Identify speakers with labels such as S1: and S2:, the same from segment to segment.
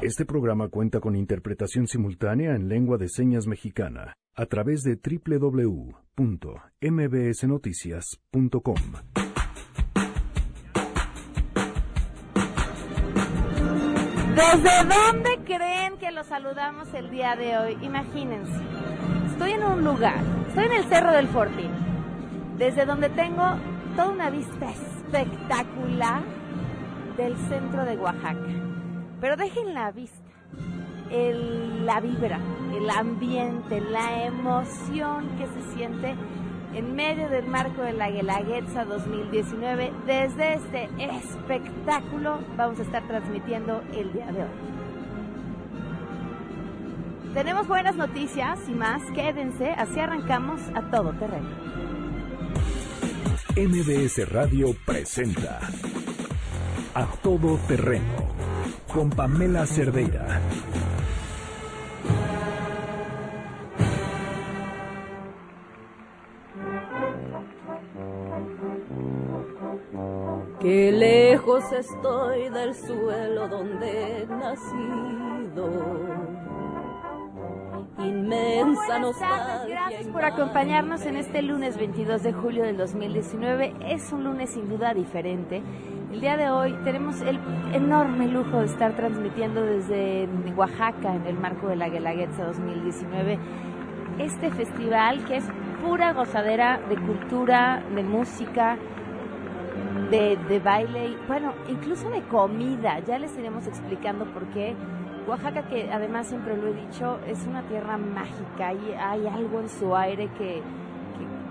S1: Este programa cuenta con interpretación simultánea en lengua de señas mexicana a través de www.mbsnoticias.com.
S2: ¿Desde dónde creen que los saludamos el día de hoy? Imagínense, estoy en un lugar, estoy en el Cerro del Fortín, desde donde tengo toda una vista espectacular del centro de Oaxaca. Pero dejen la vista, el, la vibra, el ambiente, la emoción que se siente en medio del marco de la Guelaguetza 2019. Desde este espectáculo vamos a estar transmitiendo el día de hoy. Tenemos buenas noticias y más, quédense, así arrancamos a todo terreno.
S1: MBS Radio presenta A Todo Terreno con Pamela Cerdeira.
S3: Qué lejos estoy del suelo donde he nacido. Inmensa nostalgia.
S2: Gracias por acompañarnos en este lunes 22 de julio del 2019. Es un lunes sin duda diferente. El día de hoy tenemos el enorme lujo de estar transmitiendo desde Oaxaca en el marco de la Guelaguetza 2019 este festival que es pura gozadera de cultura, de música, de, de baile, y, bueno, incluso de comida. Ya les iremos explicando por qué. Oaxaca, que además siempre lo he dicho, es una tierra mágica y hay algo en su aire que,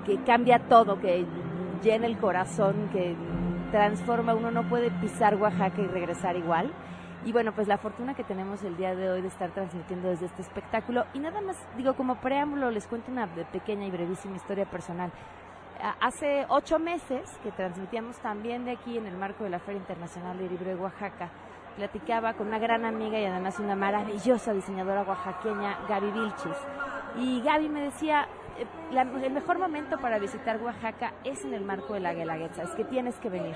S2: que, que cambia todo, que llena el corazón, que transforma. Uno no puede pisar Oaxaca y regresar igual. Y bueno, pues la fortuna que tenemos el día de hoy de estar transmitiendo desde este espectáculo. Y nada más, digo, como preámbulo, les cuento una pequeña y brevísima historia personal. Hace ocho meses que transmitíamos también de aquí en el marco de la Feria Internacional de Libre de Oaxaca, platicaba con una gran amiga y además una maravillosa diseñadora oaxaqueña, Gaby Vilchis. Y Gaby me decía, el mejor momento para visitar Oaxaca es en el marco de la Guelaguetza, es que tienes que venir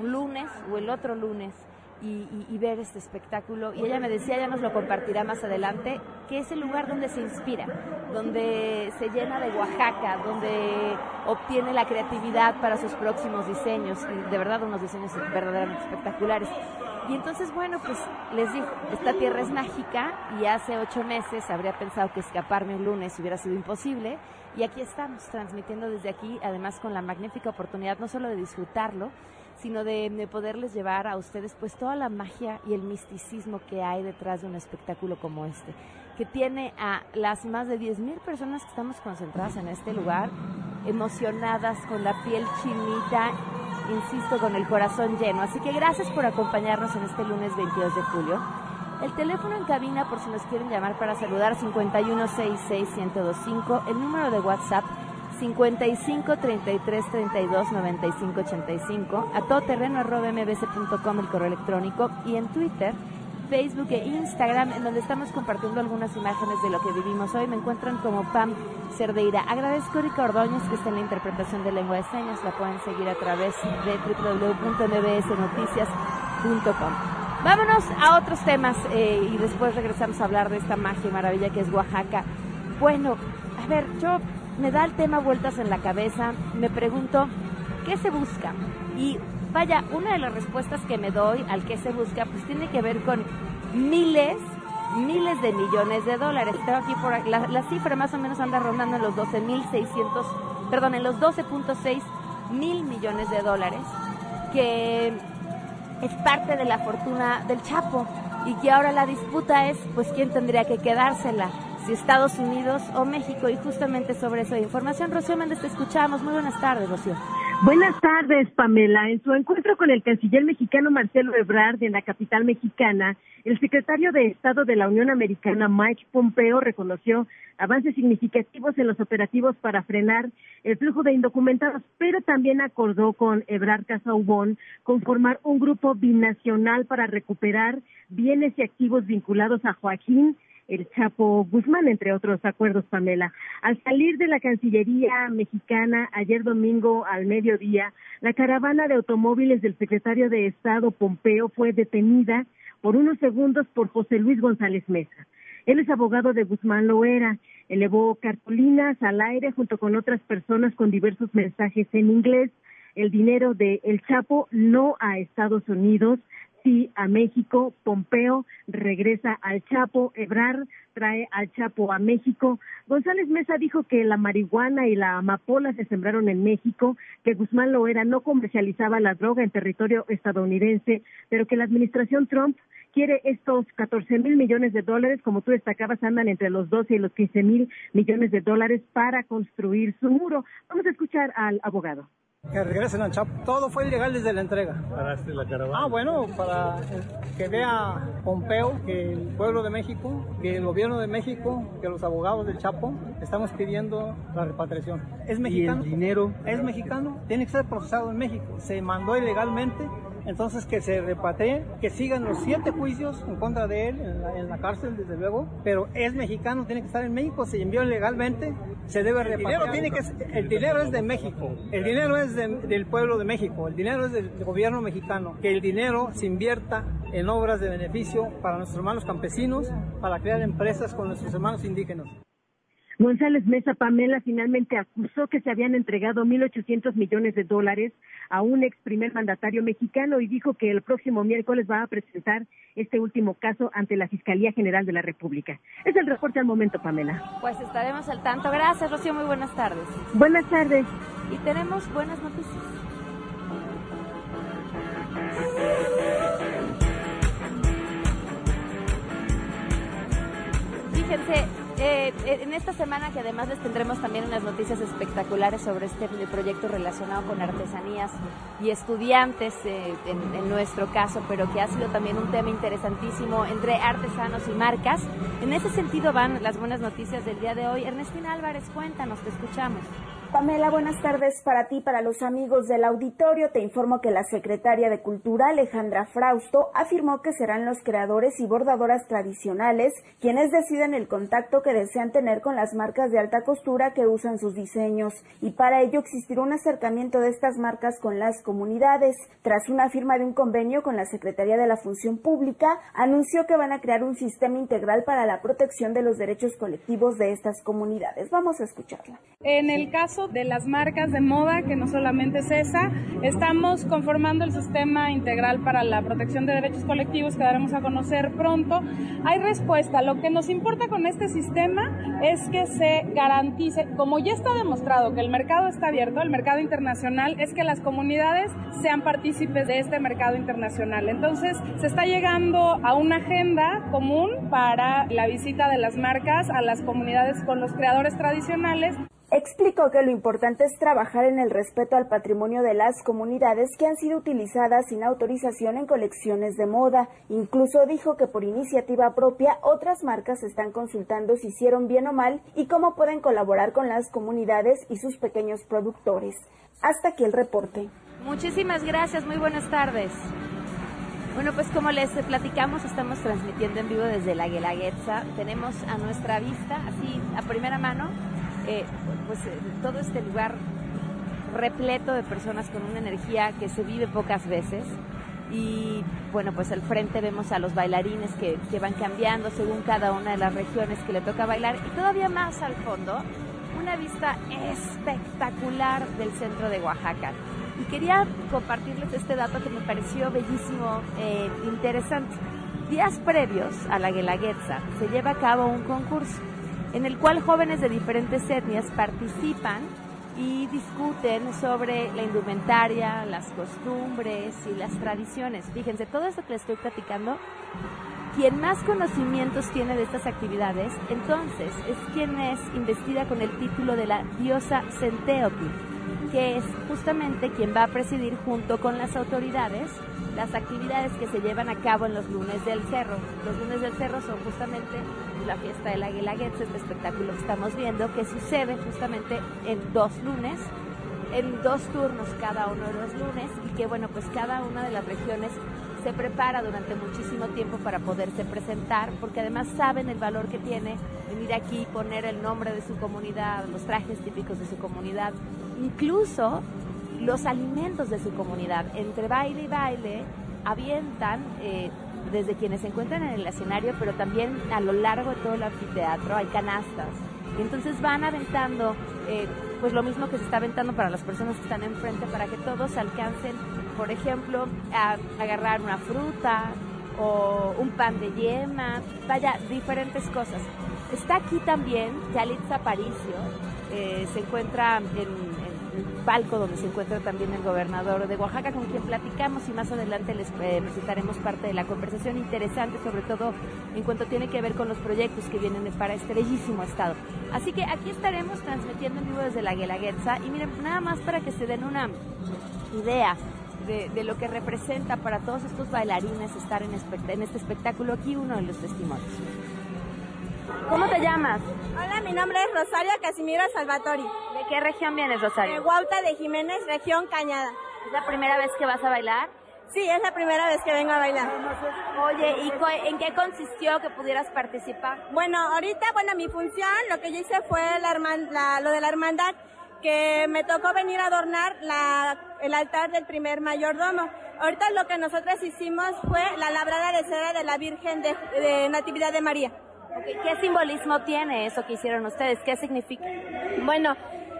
S2: un lunes o el otro lunes y, ver este espectáculo. Y ella me decía, ya nos lo compartirá más adelante, que es el lugar donde se inspira, donde se llena de Oaxaca, donde obtiene la creatividad para sus próximos diseños, de verdad unos diseños verdaderamente espectaculares. Y entonces, bueno, pues les digo, esta tierra es mágica y hace ocho meses habría pensado que escaparme un lunes hubiera sido imposible. Y aquí estamos, transmitiendo desde aquí, además con la magnífica oportunidad no solo de disfrutarlo, sino de, de, poderles llevar a ustedes pues toda la magia y el misticismo que hay detrás de un espectáculo como este, que tiene a las más de 10.000 personas que estamos concentradas en este lugar, emocionadas, con la piel chinita, insisto, con el corazón lleno. Así que gracias por acompañarnos en este lunes 22 de julio. El teléfono en cabina por si nos quieren llamar para saludar 5166125, el número de WhatsApp 55 33 32 95 85, a todoterreno arroba mbc.com el correo electrónico y en Twitter, Facebook e Instagram en donde estamos compartiendo algunas imágenes de lo que vivimos hoy. Me encuentran como Pam Cerdeira. Agradezco a Erika Ordóñez que está en la interpretación de lengua de señas. La pueden seguir a través de www.mbsnoticias.com. Vámonos a otros temas eh, y después regresamos a hablar de esta magia y maravilla que es Oaxaca. Bueno, a ver, yo me da el tema vueltas en la cabeza, me pregunto, ¿qué se busca? Y vaya, una de las respuestas que me doy al qué se busca, pues tiene que ver con miles, miles de millones de dólares. Tengo aquí por la, la cifra más o menos anda rondando en los 12.600, perdón, en los 12.6 mil millones de dólares, que es parte de la fortuna del Chapo y que ahora la disputa es, pues, quién tendría que quedársela si Estados Unidos o México y justamente sobre eso hay información. Rocío Méndez, te escuchamos. Muy buenas tardes, Rocío.
S4: Buenas tardes, Pamela. En su encuentro con el canciller mexicano Marcelo Ebrard en la capital mexicana, el secretario de Estado de la Unión Americana, Mike Pompeo, reconoció avances significativos en los operativos para frenar el flujo de indocumentados, pero también acordó con Ebrard Casaubon conformar un grupo binacional para recuperar bienes y activos vinculados a Joaquín el Chapo Guzmán, entre otros acuerdos, Pamela. Al salir de la Cancillería mexicana ayer domingo al mediodía, la caravana de automóviles del secretario de Estado Pompeo fue detenida por unos segundos por José Luis González Mesa. Él es abogado de Guzmán Loera, elevó cartulinas al aire junto con otras personas con diversos mensajes en inglés. El dinero de El Chapo no a Estados Unidos, sí a México. Pompeo regresa al Chapo. Ebrar trae al Chapo a México. González Mesa dijo que la marihuana y la amapola se sembraron en México, que Guzmán Loera no comercializaba la droga en territorio estadounidense, pero que la administración Trump quiere estos 14 mil millones de dólares, como tú destacabas, andan entre los 12 y los 15 mil millones de dólares para construir su muro. Vamos a escuchar al abogado.
S5: Que regresen al Chapo. Todo fue ilegal desde la entrega.
S6: ¿Paraste la caravana?
S5: Ah, bueno, para que vea Pompeo que el pueblo de México, que el gobierno de México, que los abogados del Chapo estamos pidiendo la repatriación. ¿Es mexicano?
S6: ¿Y el dinero?
S5: Es mexicano, tiene que ser procesado en México. Se mandó ilegalmente entonces que se repatrie, que sigan los siete juicios en contra de él en la, cárcel, desde luego, pero es mexicano, tiene que estar en México, se envió ilegalmente, se debe repatriar. El dinero, tiene que, el dinero es de México, el dinero es del pueblo de México, el dinero es del gobierno mexicano, que el dinero se invierta en obras de beneficio para nuestros hermanos campesinos, para crear empresas con nuestros hermanos indígenas.
S4: González Mesa Pamela finalmente acusó que se habían entregado 1.800 millones de dólares a un ex primer mandatario mexicano y dijo que el próximo miércoles va a presentar este último caso ante la Fiscalía General de la República. Es el reporte al momento, Pamela.
S2: Pues estaremos al tanto. Gracias, Rocío. Muy buenas tardes.
S4: Buenas tardes.
S2: Y tenemos buenas noticias. Fíjense, eh, en esta semana que además les tendremos también unas noticias espectaculares sobre este proyecto relacionado con artesanías y estudiantes eh, en, nuestro caso, pero que ha sido también un tema interesantísimo entre artesanos y marcas. En ese sentido van las buenas noticias del día de hoy. Ernestina Álvarez, cuéntanos, te escuchamos.
S7: Pamela, buenas tardes para ti, para los amigos del auditorio. Te informo que la secretaria de Cultura, Alejandra Frausto, afirmó que serán los creadores y bordadoras tradicionales quienes deciden el contacto que desean tener con las marcas de alta costura que usan sus diseños y para ello existirá un acercamiento de estas marcas con las comunidades. Tras una firma de un convenio con la Secretaría de la Función Pública, anunció que van a crear un sistema integral para la protección de los derechos colectivos de estas comunidades. Vamos a escucharla.
S8: En el caso de las marcas de moda, que no solamente es esa, estamos conformando el sistema integral para la protección de derechos colectivos que daremos a conocer pronto. Hay respuesta. Lo que nos importa con este sistema es que se garantice, como ya está demostrado que el mercado está abierto, el mercado internacional, es que las comunidades sean partícipes de este mercado internacional. Entonces, se está llegando a una agenda común para la visita de las marcas a las comunidades con los creadores tradicionales.
S7: Explicó que lo importante es trabajar en el respeto al patrimonio de las comunidades que han sido utilizadas sin autorización en colecciones de moda. Incluso dijo que por iniciativa propia otras marcas están consultando si hicieron bien o mal y cómo pueden colaborar con las comunidades y sus pequeños productores. Hasta aquí el reporte.
S2: Muchísimas gracias, muy buenas tardes. Bueno, pues como les platicamos, estamos transmitiendo en vivo desde la Guelaguetza. Tenemos a nuestra vista, así a primera mano, eh, pues eh, todo este lugar repleto de personas con una energía que se vive pocas veces. Y bueno, pues al frente vemos a los bailarines que, que van cambiando según cada una de las regiones que le toca bailar. Y todavía más al fondo, una vista espectacular del centro de Oaxaca. Y quería compartirles este dato que me pareció bellísimo, e interesante. Días previos a la Guelaguetza se lleva a cabo un concurso en el cual jóvenes de diferentes etnias participan y discuten sobre la indumentaria, las costumbres y las tradiciones. Fíjense, todo esto que les estoy platicando, quien más conocimientos tiene de estas actividades, entonces es quien es investida con el título de la diosa Centeotl, que es justamente quien va a presidir junto con las autoridades las actividades que se llevan a cabo en los lunes del cerro. Los lunes del cerro son justamente la fiesta del Águila Guelaguetza, este espectáculo que estamos viendo, que sucede justamente en dos lunes, en dos turnos cada uno de los lunes, y que bueno, pues cada una de las regiones se prepara durante muchísimo tiempo para poderse presentar, porque además saben el valor que tiene venir aquí, poner el nombre de su comunidad, los trajes típicos de su comunidad, incluso los alimentos de su comunidad. Entre baile y baile avientan eh, desde quienes se encuentran en el escenario, pero también a lo largo de todo el anfiteatro hay canastas. Y entonces van aventando, eh, pues lo mismo que se está aventando para las personas que están enfrente, para que todos alcancen, por ejemplo, a agarrar una fruta o un pan de yema, vaya, diferentes cosas. Está aquí también Yalitza Aparicio, eh, se encuentra en palco donde se encuentra también el gobernador de Oaxaca, con quien platicamos y más adelante les eh, presentaremos parte de la conversación interesante, sobre todo en cuanto tiene que ver con los proyectos que vienen para este bellísimo estado. Así que aquí estaremos transmitiendo en vivo desde la Guelaguetza y miren, nada más para que se den una idea de, de, lo que representa para todos estos bailarines estar en, en este espectáculo, aquí uno de los testimonios. ¿Cómo te llamas?
S6: Hola, mi nombre es Rosario Casimiro Salvatori.
S2: ¿De qué región vienes, Rosario?
S6: De Huauta de Jiménez, región Cañada.
S2: ¿Es la primera vez que vas a bailar?
S6: Sí, es la primera vez que vengo a bailar.
S2: Oye, ¿y en qué consistió que pudieras participar?
S6: Bueno, ahorita, bueno, mi función, lo que yo hice fue la, lo de la hermandad, que me tocó venir a adornar la, el altar del primer mayordomo. Ahorita lo que nosotros hicimos fue la labrada de cera de la Virgen de, de Natividad de María.
S2: ¿Qué simbolismo tiene eso que hicieron ustedes? ¿Qué significa?
S6: Bueno,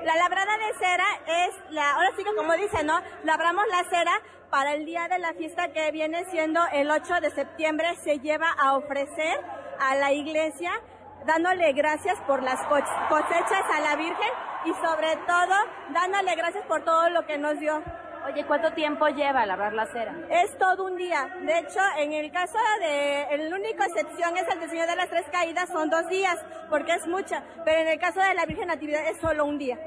S6: la labrada de cera es la, ahora sí que como dice, ¿no? Labramos la cera para el día de la fiesta que viene siendo el 8 de septiembre, se lleva a ofrecer a la iglesia dándole gracias por las cosechas a la Virgen y sobre todo dándole gracias por todo lo que nos dio.
S2: Oye, ¿cuánto tiempo lleva lavar la cera?
S6: Es todo un día. De hecho, en el caso de, el único excepción es el del Señor de las Tres Caídas, son dos días, porque es mucha. Pero en el caso de la Virgen Natividad es solo un día.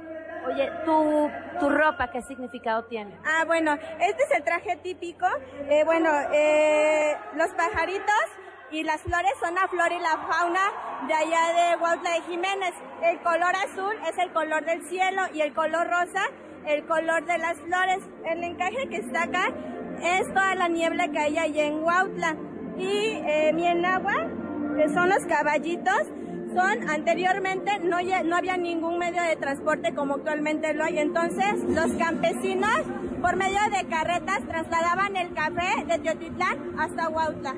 S2: Oye, ¿tu, tu ropa qué significado tiene?
S6: Ah, bueno, este es el traje típico. Eh, bueno, eh, los pajaritos y las flores son la flora y la fauna de allá de Huautla de Jiménez. El color azul es el color del cielo y el color rosa el color de las flores. El encaje que está acá es toda la niebla que hay allá en Huautla. Y eh, mi enagua, que son los caballitos, son anteriormente no, no había ningún medio de transporte como actualmente lo hay. Entonces los campesinos por medio de carretas trasladaban el café de Teotitlán hasta Huautla.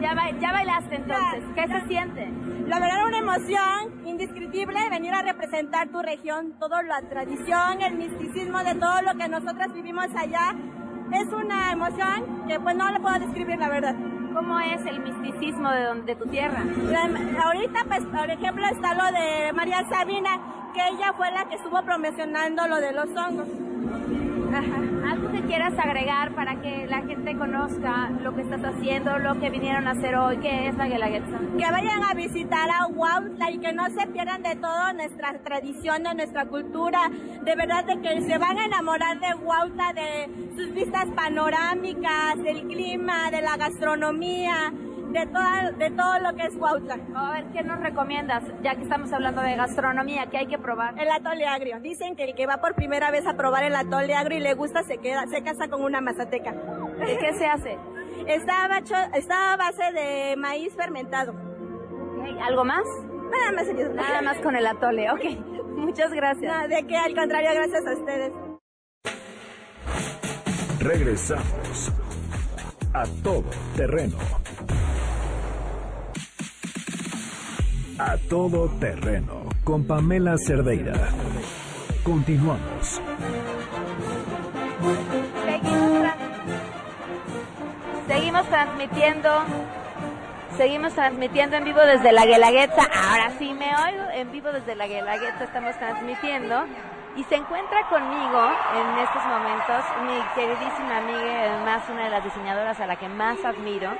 S2: Ya, ya bailaste entonces, ¿qué se siente?
S6: La verdad una emoción indescriptible venir a representar tu región, toda la tradición, el misticismo de todo lo que nosotras vivimos allá. Es una emoción que pues no le puedo describir la verdad.
S2: ¿Cómo es el misticismo de, de tu tierra?
S6: ahorita, pues, por ejemplo, está lo de María Sabina, que ella fue la que estuvo promocionando lo de los hongos.
S2: ¿Algo que quieras agregar para que la gente conozca lo que estás haciendo, lo que vinieron a hacer hoy, qué es la Guelaguetza?
S6: Que vayan a visitar a Huautla y que no se pierdan de toda nuestra tradición, de nuestra cultura. De verdad, de que se van a enamorar de Huautla, de sus vistas panorámicas, del clima, de la gastronomía de, toda, de todo lo que es Huautla.
S2: A ver, ¿qué nos recomiendas? Ya que estamos hablando de gastronomía, ¿qué hay que probar?
S6: El atole agrio. Dicen que el que va por primera vez a probar el atole agrio y le gusta se queda, se casa con una mazateca.
S2: ¿De qué se hace?
S6: Está, bacho, está a base de maíz fermentado.
S2: ¿Algo más?
S6: Nada más.
S2: Nada más con el atole, ok. Muchas gracias.
S6: de qué, al contrario, gracias a ustedes.
S1: Regresamos a todo terreno. A todo terreno con Pamela Cerdeira. Continuamos.
S2: Seguimos, transmitiendo. Seguimos transmitiendo en vivo desde la Guelaguetza. Ahora sí me oigo. En vivo desde la Guelaguetza estamos transmitiendo. Y se encuentra conmigo en estos momentos mi queridísima amiga, además una de las diseñadoras a la que más admiro,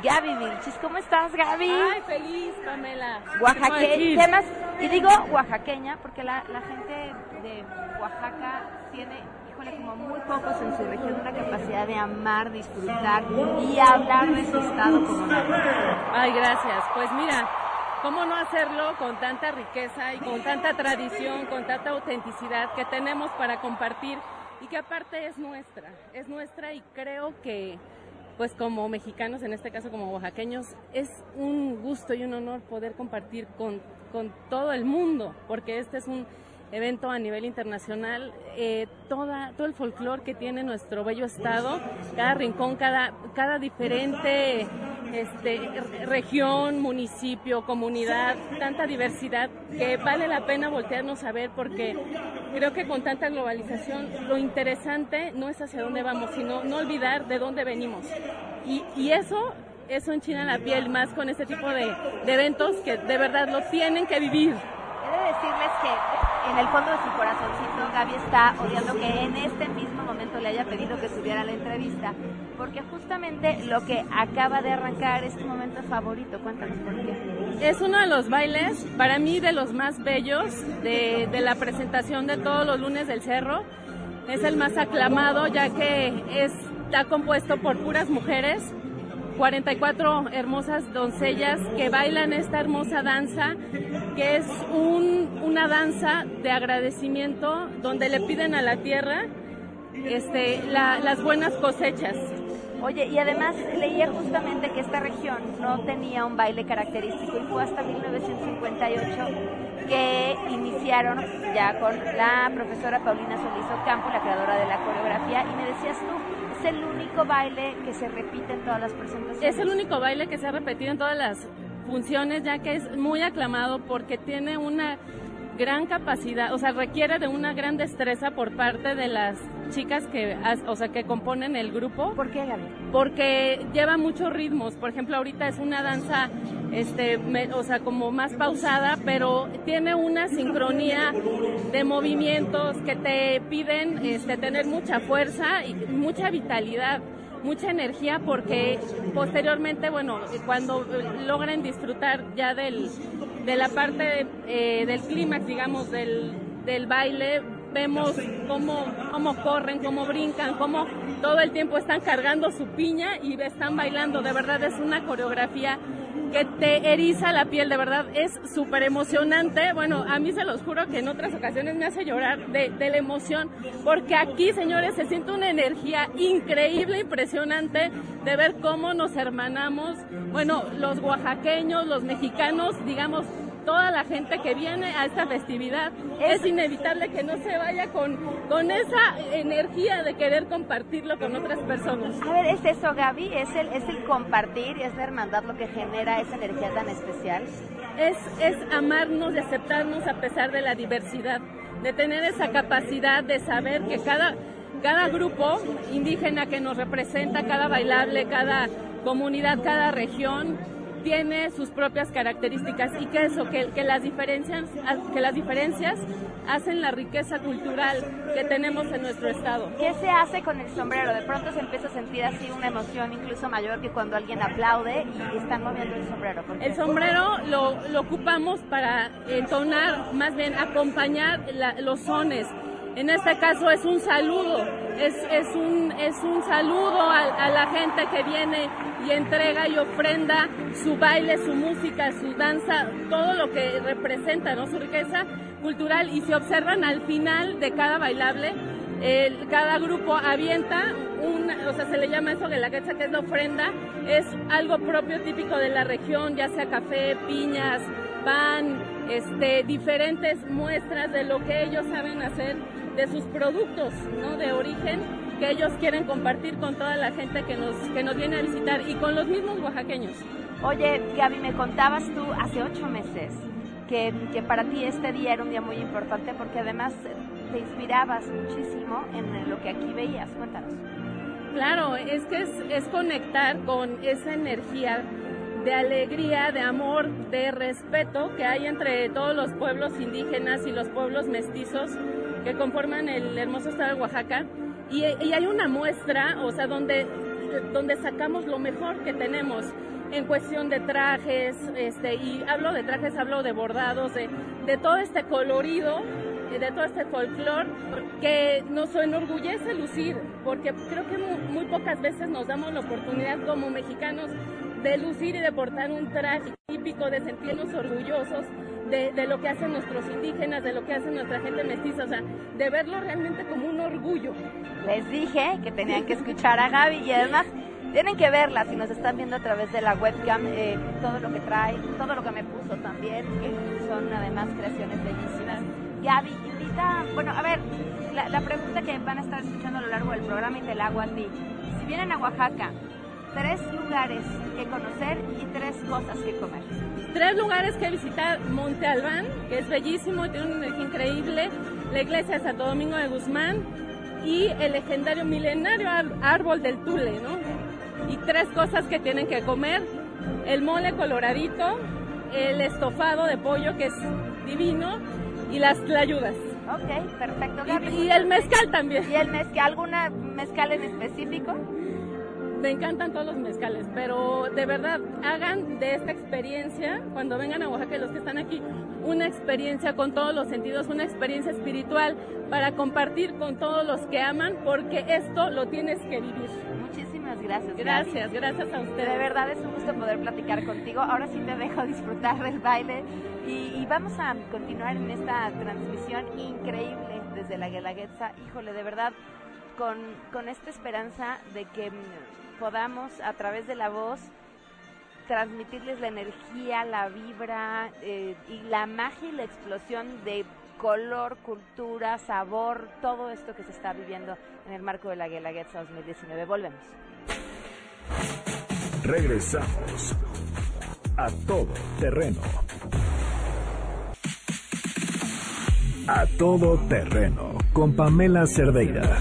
S2: Gaby Vilchis. ¿Cómo estás, Gaby?
S9: Ay, feliz, Pamela.
S2: Oaxaqueña. Y digo oaxaqueña porque la, la gente de Oaxaca tiene, híjole, como muy pocos en su región, una capacidad de amar, disfrutar y hablar de su estado como
S9: Ay, gracias. Pues mira, ¿cómo no hacerlo con tanta riqueza y con tanta tradición, con tanta autenticidad que tenemos para compartir y que aparte es nuestra? Es nuestra y creo que pues como mexicanos, en este caso como oaxaqueños, es un gusto y un honor poder compartir con, con todo el mundo, porque este es un evento a nivel internacional, eh, toda, todo el folclore que tiene nuestro bello estado, cada rincón, cada, cada diferente este, región, municipio, comunidad, tanta diversidad que vale la pena voltearnos a ver porque creo que con tanta globalización lo interesante no es hacia dónde vamos, sino no olvidar de dónde venimos. Y, y eso eso enchina la piel más con este tipo de, de eventos que de verdad lo tienen que vivir.
S2: De decirles que en el fondo de su corazoncito Gaby está odiando que en este mismo momento le haya pedido que subiera la entrevista, porque justamente lo que acaba de arrancar es tu momento favorito. Cuéntanos por qué.
S9: Es uno de los bailes, para mí, de los más bellos de, de la presentación de todos los lunes del cerro. Es el más aclamado ya que está compuesto por puras mujeres 44 hermosas doncellas que bailan esta hermosa danza, que es un, una danza de agradecimiento donde le piden a la tierra este, la, las buenas cosechas.
S2: Oye, y además leía justamente que esta región no tenía un baile característico y fue hasta 1958 que iniciaron ya con la profesora Paulina Solís Ocampo, la creadora de la coreografía, y me decías tú, es el único baile que se repite en todas las presentaciones.
S9: Es el único baile que se ha repetido en todas las funciones, ya que es muy aclamado porque tiene una gran capacidad, o sea, requiere de una gran destreza por parte de las chicas que, o sea, que componen el grupo.
S2: ¿Por qué, Gaby?
S9: Porque lleva muchos ritmos. Por ejemplo, ahorita es una danza, este, o sea, como más pausada, pero tiene una sincronía de movimientos que te piden, este, tener mucha fuerza y mucha vitalidad mucha energía porque posteriormente, bueno, cuando logren disfrutar ya del, de la parte eh, del clímax, digamos, del, del baile, vemos cómo, cómo corren, cómo brincan, cómo todo el tiempo están cargando su piña y están bailando. De verdad es una coreografía que te eriza la piel, de verdad es súper emocionante. Bueno, a mí se los juro que en otras ocasiones me hace llorar de, de, la emoción, porque aquí, señores, se siente una energía increíble, impresionante de ver cómo nos hermanamos, bueno, los oaxaqueños, los mexicanos, digamos, toda la gente que viene a esta festividad. Es inevitable que no se vaya con, con esa energía de querer compartirlo con otras personas.
S2: A ver, ¿es eso, Gaby? ¿Es el, es el compartir y es la hermandad lo que genera esa energía tan especial?
S9: Es, es amarnos y aceptarnos a pesar de la diversidad, de tener esa capacidad de saber que cada, cada grupo indígena que nos representa, cada bailable, cada comunidad, cada región, tiene sus propias características y que eso, que, que, las diferencias, que las diferencias hacen la riqueza cultural que tenemos en nuestro estado.
S2: ¿Qué se hace con el sombrero? De pronto se empieza a sentir así una emoción incluso mayor que cuando alguien aplaude y están moviendo el sombrero.
S9: El sombrero lo, lo, ocupamos para entonar, más bien acompañar la, los sones. En este caso es un saludo, es, es, un, es un saludo a, la gente que viene y entrega y ofrenda su baile, su música, su danza, todo lo que representa, ¿no? Su riqueza cultural. Y se observan al final de cada bailable, el, cada grupo avienta una, o sea, se le llama eso de la quecha, que es la ofrenda, es algo propio típico de la región, ya sea café, piñas, pan, este, diferentes muestras de lo que ellos saben hacer de sus productos ¿no? de origen que ellos quieren compartir con toda la gente que nos, que nos viene a visitar y con los mismos oaxaqueños.
S2: Oye, Gaby, me contabas tú hace ocho meses que, que para ti este día era un día muy importante porque además te inspirabas muchísimo en lo que aquí veías. Cuéntanos.
S9: Claro, es que es, es conectar con esa energía de alegría, de amor, de respeto que hay entre todos los pueblos indígenas y los pueblos mestizos que conforman el hermoso estado de Oaxaca. Y, hay una muestra, o sea, donde, donde sacamos lo mejor que tenemos en cuestión de trajes, este, y hablo de trajes, hablo de bordados, de, de todo este colorido, de todo este folclore que nos enorgullece lucir, porque creo que muy, muy pocas veces nos damos la oportunidad como mexicanos de lucir y de portar un traje típico, de sentirnos orgullosos de, lo que hacen nuestros indígenas, de lo que hace nuestra gente mestiza, o sea, de verlo realmente como un orgullo.
S2: Les dije que tenían que escuchar a Gaby y además tienen que verla si nos están viendo a través de la webcam, eh, todo lo que trae, todo lo que me puso también, que son además creaciones bellísimas. Gaby, invita, bueno, a ver, la, la, pregunta que van a estar escuchando a lo largo del programa y te la hago a ti. Si vienen a Oaxaca, tres lugares que conocer y tres cosas que comer.
S9: Tres lugares que visitar, Monte Albán, que es bellísimo, tiene una energía increíble, la iglesia de Santo Domingo de Guzmán y el legendario milenario árbol del Tule, ¿no? Y tres cosas que tienen que comer, el mole coloradito, el estofado de pollo, que es divino, y las tlayudas.
S2: Ok, perfecto.
S9: y, y, el mezcal también.
S2: ¿Y el mezcal? ¿Alguna mezcal en específico?
S9: Me encantan todos los mezcales, pero de verdad hagan de esta experiencia, cuando vengan a Oaxaca, los que están aquí, una experiencia con todos los sentidos, una experiencia espiritual para compartir con todos los que aman, porque esto lo tienes que vivir.
S2: Muchísimas gracias.
S9: Gracias, gracias a ustedes.
S2: De verdad es un gusto poder platicar contigo. Ahora sí te dejo disfrutar del baile y, y vamos a continuar en esta transmisión increíble desde la Guelaguetza. Híjole, de verdad, con, con esta esperanza de que podamos a través de la voz transmitirles la energía, la vibra eh, y la magia y la explosión de color, cultura, sabor, todo esto que se está viviendo en el marco de la Guelaguetza 2019. Volvemos.
S1: Regresamos a todo terreno. A todo terreno con Pamela Cerdeira.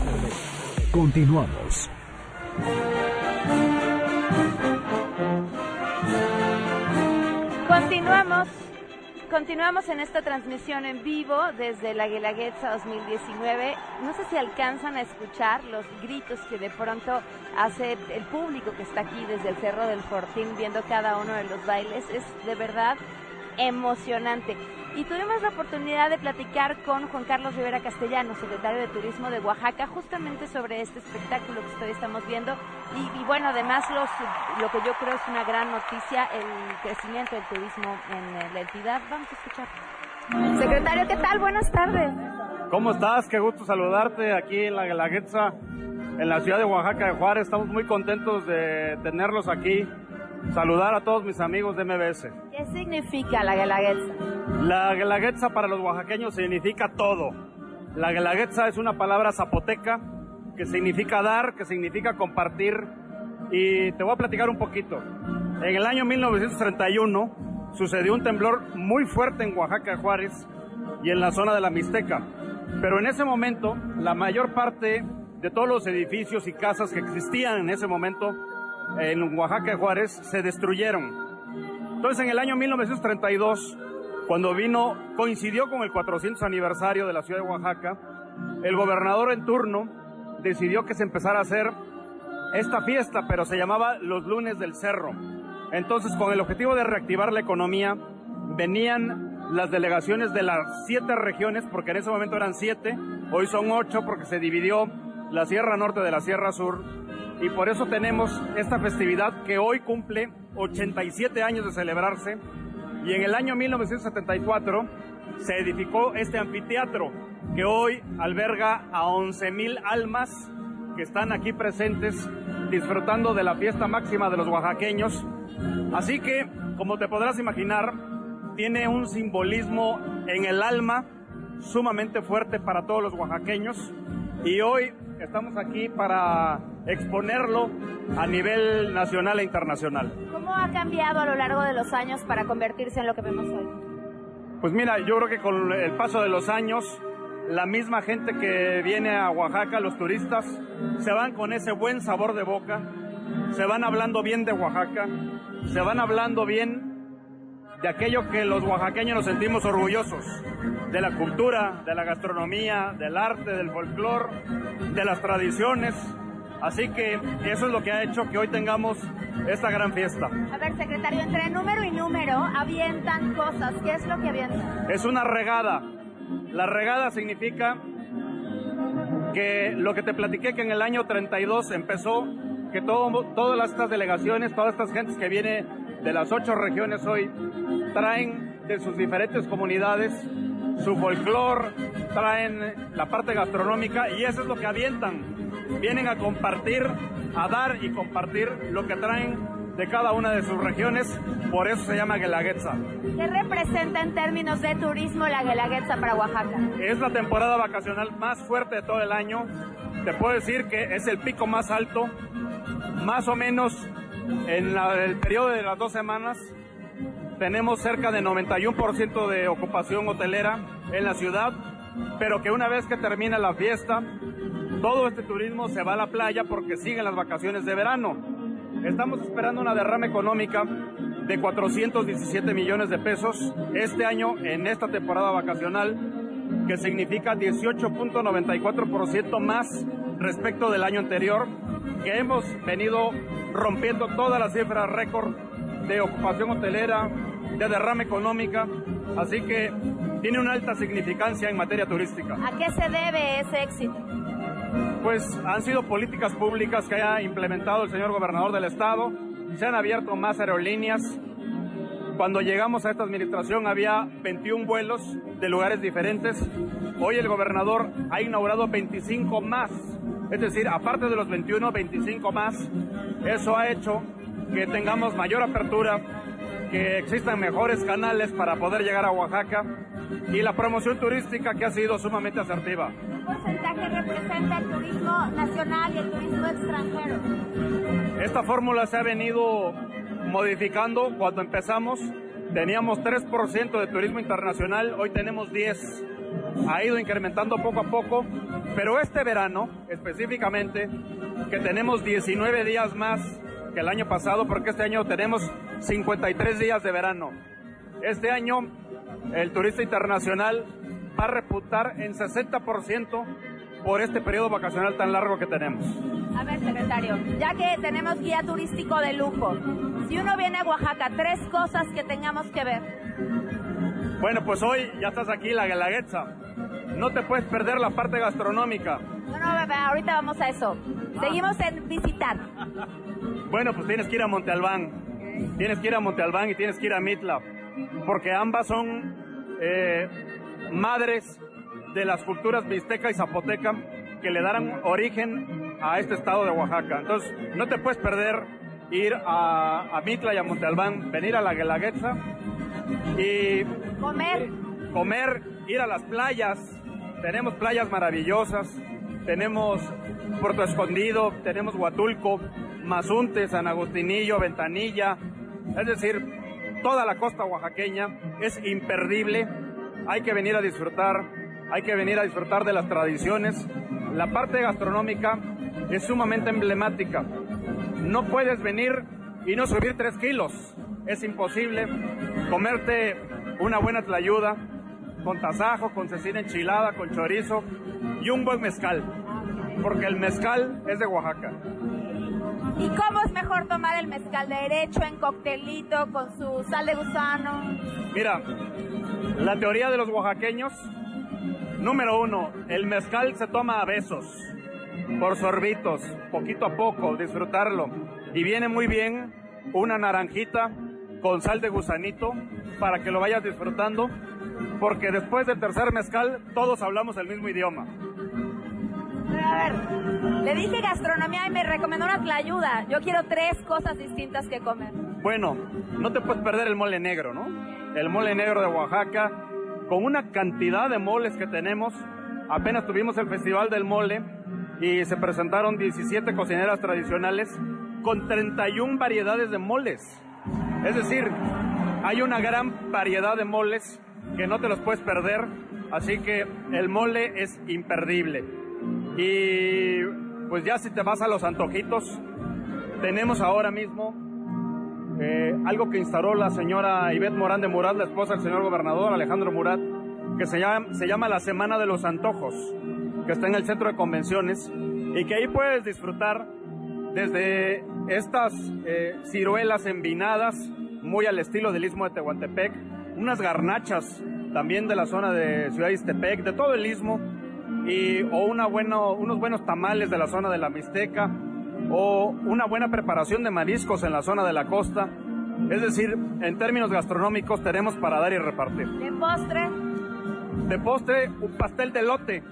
S1: Continuamos.
S2: Continuamos en esta transmisión en vivo desde la Guelaguetza 2019. No sé si alcanzan a escuchar los gritos que de pronto hace el público que está aquí desde el Cerro del Fortín viendo cada uno de los bailes. Es de verdad emocionante. Y tuvimos la oportunidad de platicar con Juan Carlos Rivera Castellano, secretario de Turismo de Oaxaca, justamente sobre este espectáculo que hoy estamos viendo. Y, bueno, además los, lo que yo creo es una gran noticia, el crecimiento del turismo en la entidad. Vamos a escuchar. Secretario, ¿qué tal? Buenas tardes.
S10: ¿Cómo estás? Qué gusto saludarte aquí en la Guelaguetza, en la ciudad de Oaxaca de Juárez. Estamos muy contentos de tenerlos aquí saludar a todos mis amigos de MBS.
S2: ¿Qué significa la Guelaguetza?
S10: La Guelaguetza para los oaxaqueños significa todo. La Guelaguetza es una palabra zapoteca que significa dar, que significa compartir. Y te voy a platicar un poquito. En el año 1931 sucedió un temblor muy fuerte en Oaxaca, Juárez y en la zona de la Mixteca. Pero en ese momento, la mayor parte de todos los edificios y casas que existían en ese momento en Oaxaca, Juárez, se destruyeron. Entonces, en el año 1932, cuando vino, coincidió con el 400 aniversario de la ciudad de Oaxaca, el gobernador en turno decidió que se empezara a hacer esta fiesta, pero se llamaba los lunes del cerro. Entonces, con el objetivo de reactivar la economía, venían las delegaciones de las siete regiones, porque en ese momento eran siete, hoy son ocho porque se dividió la Sierra Norte de la Sierra Sur, y por eso tenemos esta festividad que hoy cumple 87 años de celebrarse y en el año 1974 se edificó este anfiteatro que hoy alberga a 11.000 almas que están aquí presentes disfrutando de la fiesta máxima de los oaxaqueños. Así que, como te podrás imaginar, tiene un simbolismo en el alma sumamente fuerte para todos los oaxaqueños y hoy estamos aquí para exponerlo a nivel nacional e internacional.
S2: ¿Cómo ha cambiado a lo largo de los años para convertirse en lo que vemos hoy?
S10: Pues mira, yo creo que con el paso de los años, la misma gente que viene a Oaxaca, los turistas, se van con ese buen sabor de boca, se van hablando bien de Oaxaca, se van hablando bien de aquello que los oaxaqueños nos sentimos orgullosos, de la cultura, de la gastronomía, del arte, del folclore, de las tradiciones. Así que eso es lo que ha hecho que hoy tengamos esta gran fiesta.
S2: A ver, secretario, entre número y número avientan cosas. ¿Qué es lo que avientan?
S10: Es una regada. La regada significa que lo que te platiqué que en el año 32 empezó, que todo, todas estas delegaciones, todas estas gentes que vienen de las ocho regiones hoy traen de sus diferentes comunidades su folclor, traen la parte gastronómica y eso es lo que avientan. Vienen a compartir, a dar y compartir lo que traen de cada una de sus regiones, por eso se llama Guelaguetza.
S2: ¿Qué representa en términos de turismo la Guelaguetza para Oaxaca?
S10: Es la temporada vacacional más fuerte de todo el año. Te puedo decir que es el pico más alto, más o menos en el periodo de las dos semanas tenemos cerca de 91% de ocupación hotelera en la ciudad, pero que una vez que termina la fiesta, todo este turismo se va a la playa porque siguen las vacaciones de verano. Estamos esperando una derrama económica de 417 millones de pesos este año en esta temporada vacacional, que significa 18.94% más respecto del año anterior, que hemos venido rompiendo todas las cifras récord de ocupación hotelera, de derrama económica, así que tiene una alta significancia en materia turística.
S2: ¿A qué se debe ese éxito?
S10: Pues han sido políticas públicas que ha implementado el señor gobernador del estado, se han abierto más aerolíneas. Cuando llegamos a esta administración había 21 vuelos de lugares diferentes. Hoy el gobernador ha inaugurado 25 más. Es decir, aparte de los 21, 25 más. Eso ha hecho que tengamos mayor apertura, que existan mejores canales para poder llegar a Oaxaca y la promoción turística que ha sido sumamente asertiva.
S2: ¿Qué porcentaje representa el turismo nacional y el turismo extranjero?
S10: Esta fórmula se ha venido modificando. Cuando empezamos teníamos 3% de turismo internacional, hoy tenemos 10. Ha ido incrementando poco a poco, pero este verano específicamente, que tenemos 19 días más que el año pasado, porque este año tenemos 53 días de verano. Este año el turista internacional va a reputar en 60% por este periodo vacacional tan largo que tenemos.
S2: A ver, secretario, ya que tenemos guía turístico de lujo, si uno viene a Oaxaca, tres cosas que tengamos que ver.
S10: Bueno, pues hoy ya estás aquí, la Guelaguetza. No te puedes perder la parte gastronómica.
S2: No, no, ahorita vamos a eso. Seguimos en visitar.
S10: Bueno, pues tienes que ir a Monte Albán. Tienes que ir a Monte Albán y tienes que ir a Mitla. Porque ambas son eh, madres de las culturas mixteca y zapoteca que le darán origen a este estado de Oaxaca. Entonces, no te puedes perder ir a, a Mitla y a Monte Albán, venir a la Guelaguetza y...
S2: Comer.
S10: Comer, ir a las playas. Tenemos playas maravillosas. Tenemos Puerto Escondido, tenemos Huatulco, Mazunte, San Agustinillo, Ventanilla. Es decir, toda la costa oaxaqueña es imperdible. Hay que venir a disfrutar, hay que venir a disfrutar de las tradiciones. La parte gastronómica es sumamente emblemática. No puedes venir y no subir tres kilos. Es imposible comerte una buena tlayuda con tasajo, con cecina enchilada, con chorizo y un buen mezcal. Porque el mezcal es de Oaxaca.
S2: ¿Y cómo es mejor tomar el mezcal derecho en coctelito con su sal de gusano?
S10: Mira, la teoría de los oaxaqueños, número uno, el mezcal se toma a besos, por sorbitos, poquito a poco, disfrutarlo. Y viene muy bien una naranjita con sal de gusanito para que lo vayas disfrutando, porque después del tercer mezcal todos hablamos el mismo idioma.
S2: A ver, le dije gastronomía y me recomendó una tlayuda. Yo quiero tres cosas distintas que comer.
S10: Bueno, no te puedes perder el mole negro, ¿no? El mole negro de Oaxaca, con una cantidad de moles que tenemos. Apenas tuvimos el Festival del Mole y se presentaron 17 cocineras tradicionales con 31 variedades de moles. Es decir, hay una gran variedad de moles que no te los puedes perder, así que el mole es imperdible. Y pues ya si te vas a los antojitos, tenemos ahora mismo eh, algo que instauró la señora Ivette Morán de Murat, la esposa del señor gobernador Alejandro Murat, que se llama, se llama la Semana de los Antojos, que está en el centro de convenciones y que ahí puedes disfrutar desde estas eh, ciruelas envinadas, muy al estilo del istmo de Tehuantepec, unas garnachas también de la zona de Ciudad Istepec, de todo el istmo, y, o una bueno, unos buenos tamales de la zona de la Mixteca, o una buena preparación de mariscos en la zona de la costa. Es decir, en términos gastronómicos tenemos para dar y repartir.
S2: ¿De postre?
S10: De postre, un pastel de lote.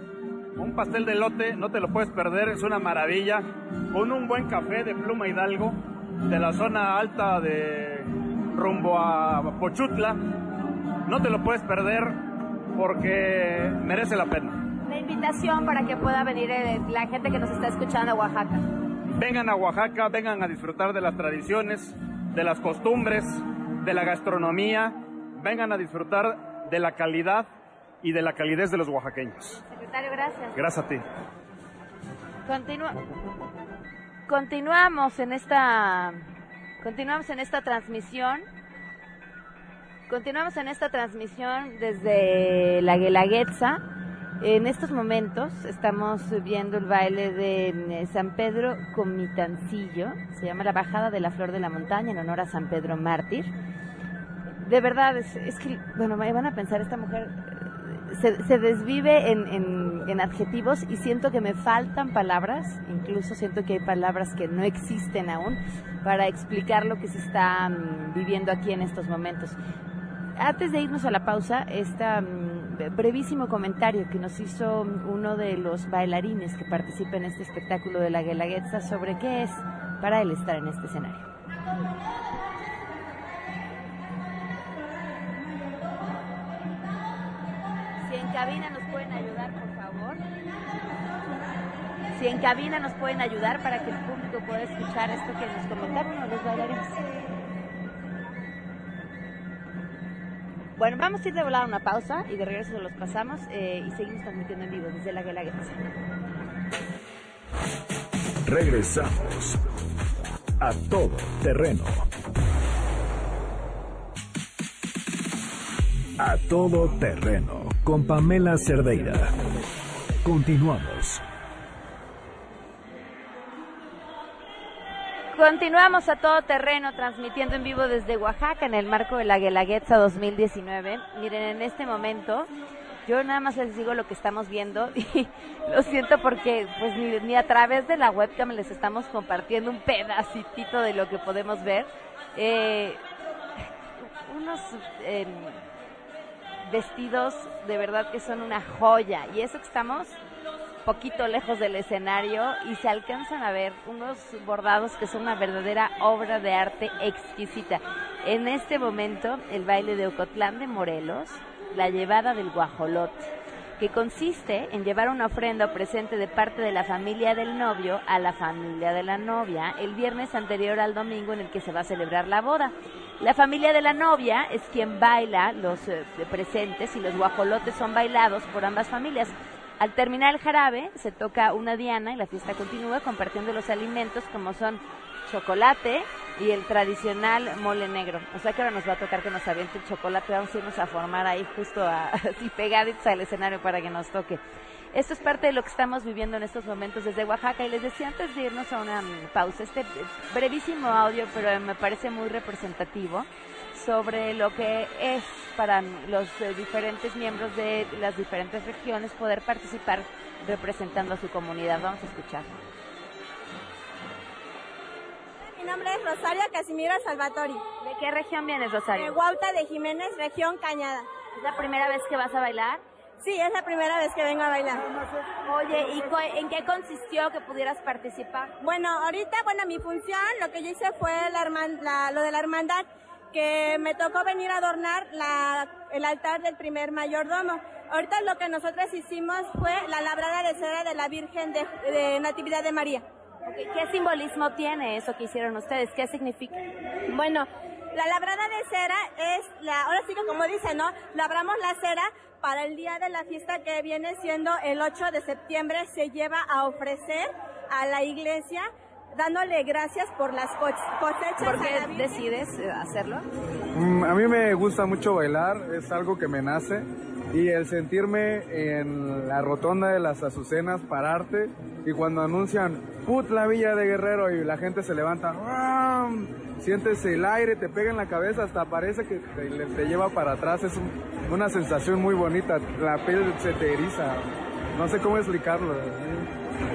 S10: Un pastel de lote, no te lo puedes perder, es una maravilla. Con un buen café de pluma hidalgo, de la zona alta de rumbo a Pochutla. No te lo puedes perder porque merece la pena.
S2: La invitación para que pueda venir eh, la gente que nos está escuchando a Oaxaca.
S10: Vengan a Oaxaca, vengan a disfrutar de las tradiciones, de las costumbres, de la gastronomía, vengan a disfrutar de la calidad y de la calidez de los oaxaqueños.
S2: Secretario, gracias.
S10: Gracias a ti.
S2: Continua continuamos en esta continuamos en esta transmisión. Continuamos en esta transmisión desde la Guelaguetza. En estos momentos estamos viendo el baile de eh, San Pedro Comitancillo. Se llama la Bajada de la Flor de la Montaña en honor a San Pedro Mártir. De verdad, es, es que, bueno, me van a pensar, esta mujer se, desvive en, adjetivos y siento que me faltan palabras, incluso siento que hay palabras que no existen aún para explicar lo que se está mm, viviendo aquí en estos momentos. Antes de irnos a la pausa, este brevísimo comentario que nos hizo uno de los bailarines que participa en este espectáculo de la Guelaguetza sobre qué es para él estar en este escenario. Cabina nos pueden ayudar, por favor. Si en cabina nos pueden ayudar para que el público pueda escuchar esto que nos comentaron los bailarines. Bueno, vamos a ir de volada a una pausa y de regreso los pasamos eh, y seguimos transmitiendo en vivo desde la Guelaguetza.
S1: Regresamos a todo terreno. A todo terreno con Pamela Cerdeira. Continuamos.
S2: Continuamos a todo terreno transmitiendo en vivo desde Oaxaca en el marco de la Guelaguetza 2019. Miren, en este momento yo nada más les digo lo que estamos viendo y lo siento porque pues ni, a través de la webcam les estamos compartiendo un pedacito de lo que podemos ver. Eh, unos vestidos de verdad que son una joya. Y eso que estamos poquito lejos del escenario y se alcanzan a ver unos bordados que son una verdadera obra de arte exquisita. En este momento, el baile de Ocotlán de Morelos, la llevada del guajolote que consiste en llevar una ofrenda o presente de parte de la familia del novio a la familia de la novia el viernes anterior al domingo en el que se va a celebrar la boda. La familia de la novia es quien baila los eh, presentes y los guajolotes son bailados por ambas familias. Al terminar el jarabe, se toca una diana y la fiesta continúa compartiendo los alimentos como son chocolate y el tradicional mole negro. O sea que ahora nos va a tocar que nos aviente el chocolate. Vamos a irnos a formar ahí justo así pegaditos al escenario para que nos toque. Esto es parte de lo que estamos viviendo en estos momentos desde Oaxaca y les decía antes de irnos a una mm, pausa, este brevísimo audio, pero me parece muy representativo sobre lo que es para los eh, diferentes miembros de las diferentes regiones poder participar representando a su comunidad. Vamos a escuchar.
S6: Mi nombre es Rosario Casimiro Salvatori.
S2: ¿De qué región vienes, Rosario?
S6: De Huauta de Jiménez, región Cañada.
S2: ¿Es la primera vez que vas a bailar?
S6: Sí, es la primera vez que vengo a bailar.
S2: Oye, ¿y en qué consistió que pudieras participar?
S6: Bueno, ahorita, bueno, mi función, lo que yo hice fue la, lo de la hermandad, que me tocó venir a adornar la, el altar del primer mayordomo. Ahorita lo que nosotros hicimos fue la labrada de cera de la Virgen de Natividad de María.
S2: ¿Qué simbolismo tiene eso que hicieron ustedes? ¿Qué significa?
S6: Bueno, la labrada de cera es la, ahora sí que como dice, ¿no? Labramos la cera para el día de la fiesta que viene siendo el 8 de septiembre se lleva a ofrecer a la iglesia dándole gracias por las cosechas.
S2: ¿Por qué decides eh, hacerlo?
S11: Mm, a mí me gusta mucho bailar, es algo que me nace y el sentirme en la rotonda de las azucenas, pararte y cuando anuncian Put la Villa de Guerrero y la gente se levanta, sientes el aire, te pega en la cabeza, hasta parece que te, lleva para atrás, es una sensación muy bonita, la piel se te eriza, no sé cómo explicarlo.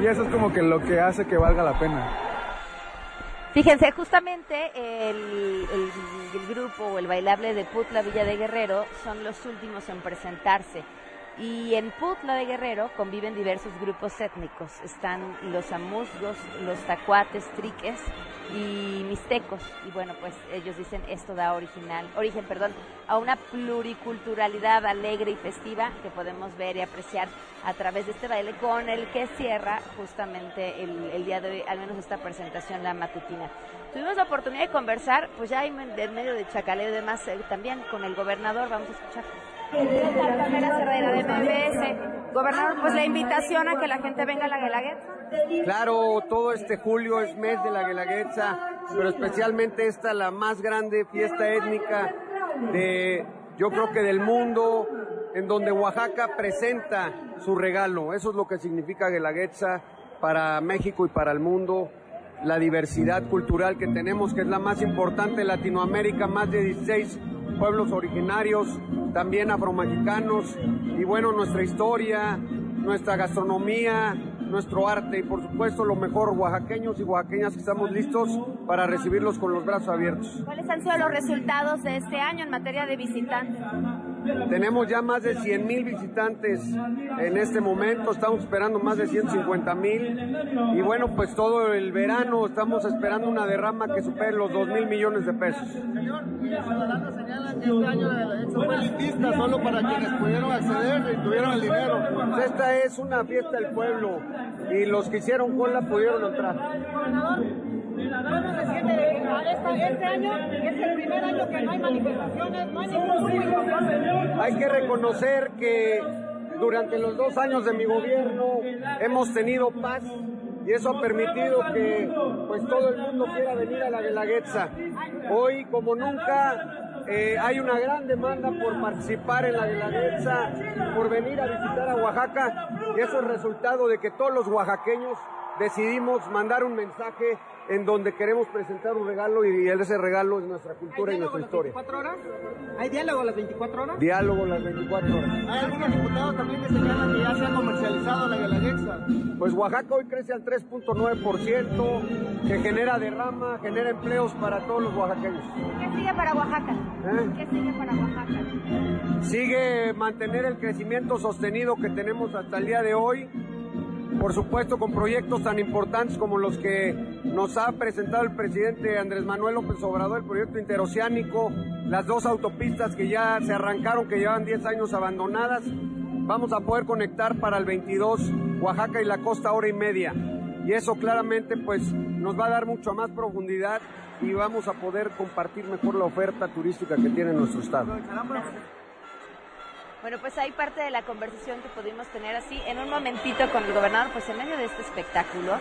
S11: Y eso es como que lo que hace que valga la pena.
S2: Fíjense, justamente el, grupo o el bailable de Putla Villa de Guerrero son los últimos en presentarse. Y en Putla de Guerrero conviven diversos grupos étnicos. Están los amusgos, los tacuates, triques, y mixtecos. Y bueno, pues ellos dicen esto da original, origen, perdón, a una pluriculturalidad alegre y festiva que podemos ver y apreciar a través de este baile con el que cierra justamente el, día de hoy, al menos esta presentación, la matutina. Tuvimos la oportunidad de conversar, pues ya en medio de chacaleo y demás, eh, también con el gobernador, vamos a escuchar. Gobernador, pues la invitación a que la gente venga a la Guelaguetza.
S12: Claro, todo este julio es mes de la Guelaguetza, pero especialmente esta la más grande fiesta étnica de, yo creo que del mundo, en donde Oaxaca presenta su regalo. Eso es lo que significa Guelaguetza para México y para el mundo. La diversidad cultural que tenemos, que es la más importante de Latinoamérica, más de 16 pueblos originarios, también afromexicanos, y bueno, nuestra historia, nuestra gastronomía, nuestro arte y por supuesto lo mejor oaxaqueños y oaxaqueñas que estamos listos para recibirlos con los brazos abiertos.
S2: ¿Cuáles han sido los resultados de este año en materia de visitantes?
S12: Tenemos ya más de 100 mil visitantes en este momento, estamos esperando más de 150 mil y bueno, pues todo el verano estamos esperando una derrama que supere los 2 mil millones de pesos. Señor,
S13: ciudadanos señalan que este año fue elitista solo para quienes pudieron acceder y tuvieron el dinero.
S12: Esta es una fiesta del pueblo y los que hicieron cola pudieron entrar.
S13: ¿Cómo se siente de este año? Es el primer año que no hay manifestaciones, no hay ningún público.
S12: Hay que reconocer que durante los dos años de mi gobierno hemos tenido paz y eso ha permitido que pues todo el mundo quiera venir a la Guelaguetza. Hoy como nunca eh, hay una gran demanda por participar en la Guelaguetza, por venir a visitar a Oaxaca y eso es resultado de que todos los oaxaqueños decidimos mandar un mensaje en donde queremos presentar un regalo y ese regalo es nuestra cultura y nuestra historia.
S13: horas? ¿Hay diálogo las 24 horas?
S12: Diálogo las 24 horas.
S13: ¿Hay algunos diputados también que señalan que ya se ha comercializado la Guelaguetza?
S12: Pues Oaxaca hoy crece al 3.9%, que genera derrama, genera empleos para todos los oaxaqueños.
S2: ¿Qué sigue para Oaxaca? ¿Eh? ¿Qué sigue para Oaxaca?
S12: Sigue mantener el crecimiento sostenido que tenemos hasta el día de hoy por supuesto con proyectos tan importantes como los que nos ha presentado el presidente Andrés Manuel López Obrador, el proyecto interoceánico, las dos autopistas que ya se arrancaron, que llevan 10 años abandonadas, vamos a poder conectar para el 22 Oaxaca y la costa hora y media. Y eso claramente pues nos va a dar mucho más profundidad y vamos a poder compartir mejor la oferta turística que tiene nuestro estado.
S2: Bueno, pues hay parte de la conversación que pudimos tener así en un momentito con el gobernador, pues en medio de este espectáculo.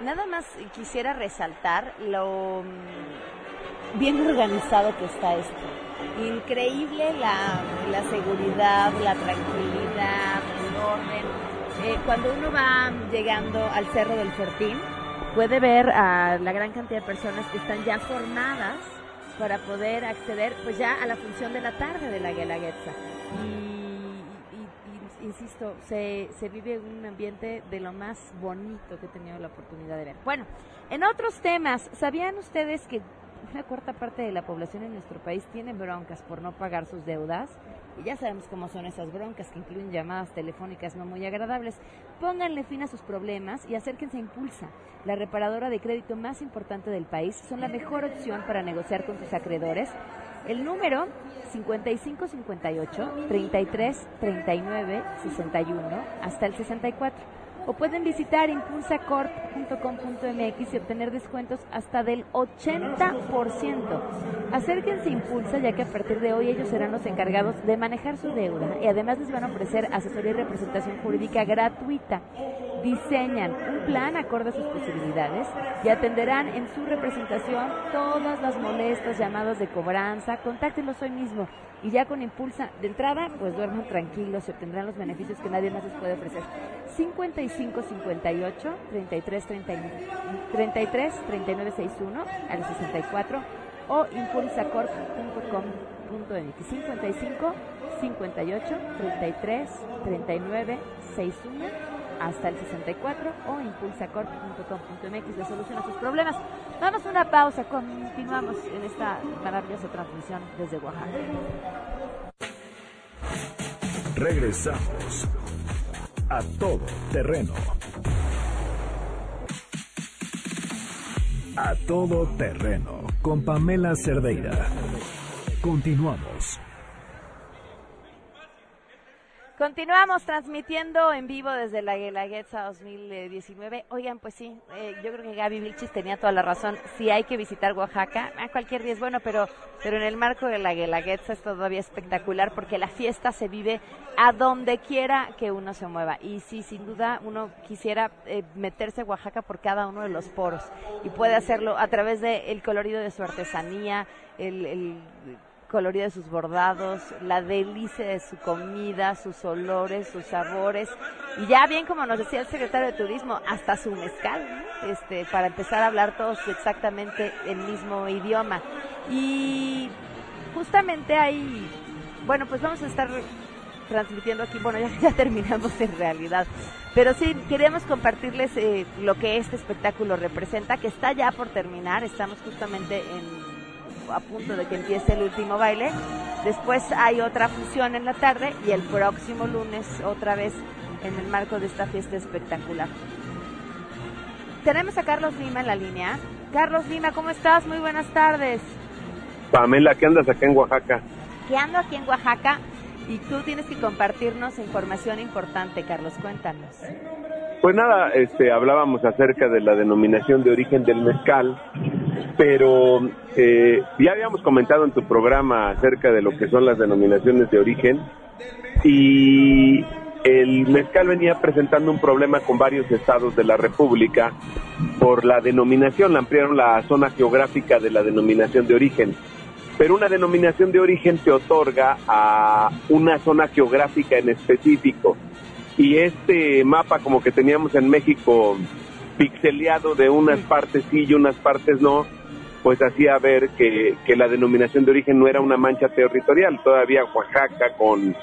S2: Nada más quisiera resaltar lo mm, bien organizado que está esto. Increíble la, seguridad, la tranquilidad, el orden. Eh, cuando uno va llegando al Cerro del Fortín, puede ver a la gran cantidad de personas que están ya formadas para poder acceder pues ya a la función de la tarde de la Guelaguetza. Y insisto, se, se vive un ambiente de lo más bonito que he tenido la oportunidad de ver. Bueno, en otros temas, ¿sabían ustedes que una cuarta parte de la población en nuestro país tiene broncas por no pagar sus deudas? Y ya sabemos cómo son esas broncas que incluyen llamadas telefónicas no muy agradables. Pónganle fin a sus problemas y acérquense a Impulsa, la reparadora de crédito más importante del país. Son la mejor opción para negociar con sus acreedores el número 5558 33 39 61 hasta el 64 o pueden visitar impulsacorp.com.mx y obtener descuentos hasta del 80%. Acérquense a Impulsa ya que a partir de hoy ellos serán los encargados de manejar su deuda y además les van a ofrecer asesoría y representación jurídica gratuita. Diseñan un plan acorde a sus posibilidades y atenderán en su representación todas las molestas llamadas de cobranza. Contáctenlos hoy mismo y ya con Impulsa de entrada, pues duerman tranquilos y obtendrán los beneficios que nadie más les puede ofrecer. 55 58 33 39, 33 39 61 al 64 o impulsacorp.com.mx 55 58 33 39 61 hasta el 64 o impulsacorp.com.mx le soluciona sus problemas. Vamos una pausa, continuamos en esta maravillosa transmisión desde Oaxaca.
S1: Regresamos a todo terreno. A todo terreno con Pamela Cerdeira. Continuamos.
S2: Continuamos transmitiendo en vivo desde la Guelaguetza 2019. Oigan, pues sí, eh, yo creo que Gaby Vilchis tenía toda la razón. Si hay que visitar Oaxaca, a cualquier día es bueno, pero, pero en el marco de la Guelaguetza es todavía espectacular porque la fiesta se vive a donde quiera que uno se mueva. Y sí, sin duda, uno quisiera eh, meterse a Oaxaca por cada uno de los poros y puede hacerlo a través del colorido de su artesanía, el, el colorido de sus bordados, la delicia de su comida, sus olores, sus sabores. Y ya bien como nos decía el secretario de Turismo, hasta su mezcal, este, para empezar a hablar todos exactamente el mismo idioma. Y justamente ahí, bueno, pues vamos a estar transmitiendo aquí, bueno, ya, ya terminamos en realidad, pero sí, queríamos compartirles eh, lo que este espectáculo representa, que está ya por terminar, estamos justamente en a punto de que empiece el último baile. Después hay otra función en la tarde y el próximo lunes otra vez en el marco de esta fiesta espectacular. Tenemos a Carlos Lima en la línea. Carlos Lima, ¿cómo estás? Muy buenas tardes.
S12: Pamela, ¿qué andas acá en Oaxaca?
S2: ¿Qué ando aquí en Oaxaca? Y tú tienes que compartirnos información importante, Carlos, cuéntanos.
S12: Pues nada, este, hablábamos acerca de la denominación de origen del mezcal, pero eh, ya habíamos comentado en tu programa acerca de lo que son las denominaciones de origen y el mezcal venía presentando un problema con varios estados de la República por la denominación, ampliaron la zona geográfica de la denominación de origen. Pero una denominación de origen te otorga a una zona geográfica en específico. Y este mapa como que teníamos en México pixeleado de unas partes sí y unas partes no, pues hacía ver que, que la denominación de origen no era una mancha territorial. Todavía Oaxaca con,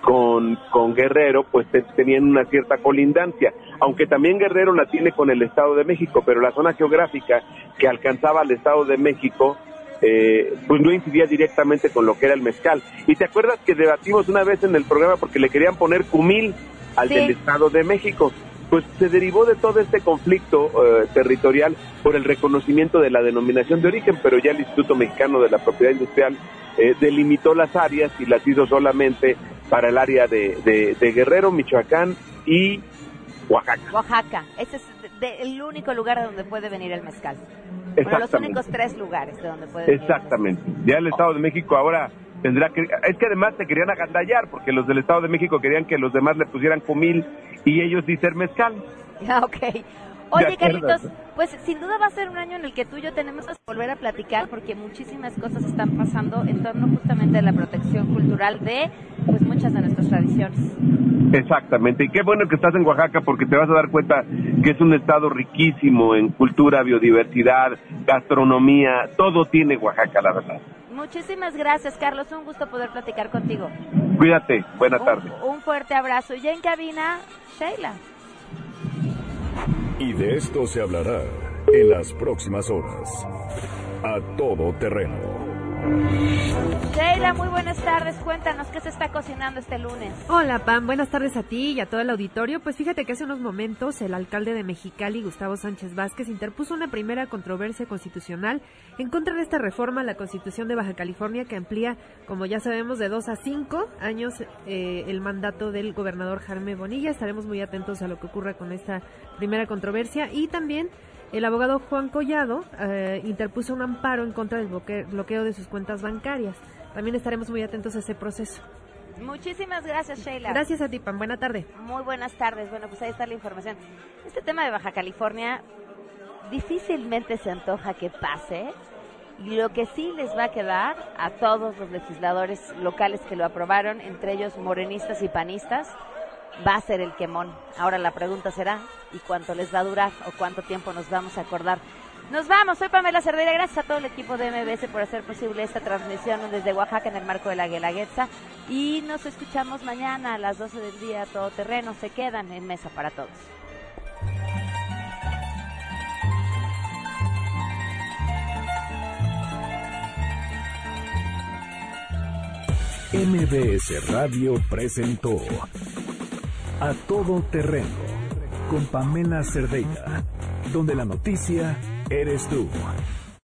S12: con, con Guerrero, pues tenían una cierta colindancia. Aunque también Guerrero la tiene con el Estado de México, pero la zona geográfica que alcanzaba al Estado de México, eh, pues no incidía directamente con lo que era el mezcal. Y te acuerdas que debatimos una vez en el programa porque le querían poner cumil al del Estado de México pues se derivó de todo este conflicto eh, territorial por el reconocimiento de la denominación de origen, pero ya el Instituto Mexicano de la Propiedad Industrial eh, delimitó las áreas y las hizo solamente para el área de, Guerrero, Michoacán y Oaxaca.
S2: Oaxaca, ese es el único lugar donde puede venir el mezcal. Bueno, los únicos tres lugares de donde puede venir.
S12: Exactamente. Ya el Estado de México ahora tendrá que es que además te querían agandallar porque los del Estado de México querían que los demás le pusieran comil y ellos dicen mezcal.
S2: Ah, ok. Oye, Carlitos, pues sin duda va a ser un año en el que tú y yo tenemos que volver a platicar porque muchísimas cosas están pasando en torno justamente a la protección cultural de pues muchas de nuestras tradiciones.
S12: Exactamente, y qué bueno que estás en Oaxaca porque te vas a dar cuenta que es un estado riquísimo en cultura, biodiversidad, gastronomía, todo tiene Oaxaca, la verdad.
S2: Muchísimas gracias, Carlos. Un gusto poder platicar contigo.
S12: Cuídate. Buena tarde.
S2: Un fuerte abrazo. Ya en cabina, Sheila.
S1: Y de esto se hablará en las próximas horas. A todo terreno
S2: Sheila, muy buenas tardes. Cuéntanos qué se está cocinando este lunes.
S14: Hola, Pam. Buenas tardes a ti y a todo el auditorio. Pues fíjate que hace unos momentos el alcalde de Mexicali, Gustavo Sánchez Vázquez, interpuso una primera controversia constitucional en contra de esta reforma a la Constitución de Baja California que amplía, como ya sabemos, de dos a cinco años eh, el mandato del gobernador Jaime Bonilla. Estaremos muy atentos a lo que ocurra con esta primera controversia y también el abogado Juan Collado eh, interpuso un amparo en contra del bloqueo de sus cuentas bancarias. También estaremos muy atentos a ese proceso.
S2: Muchísimas gracias, Sheila.
S14: Gracias a ti, Pan. Buena tarde.
S2: Muy buenas tardes. Bueno, pues ahí está la información. Este tema de Baja California difícilmente se antoja que pase. Y lo que sí les va a quedar a todos los legisladores locales que lo aprobaron, entre ellos morenistas y panistas, va a ser el quemón. Ahora la pregunta será, ¿y cuánto les va a durar o cuánto tiempo nos vamos a acordar? Nos vamos, soy Pamela Cerdeira, gracias a todo el equipo de MBS por hacer posible esta transmisión desde Oaxaca en el marco de la Guelaguetza y nos escuchamos mañana a las 12 del día todo terreno, se quedan en mesa para todos.
S1: MBS Radio presentó a todo terreno con Pamela Cerdeira, donde la noticia eres tú.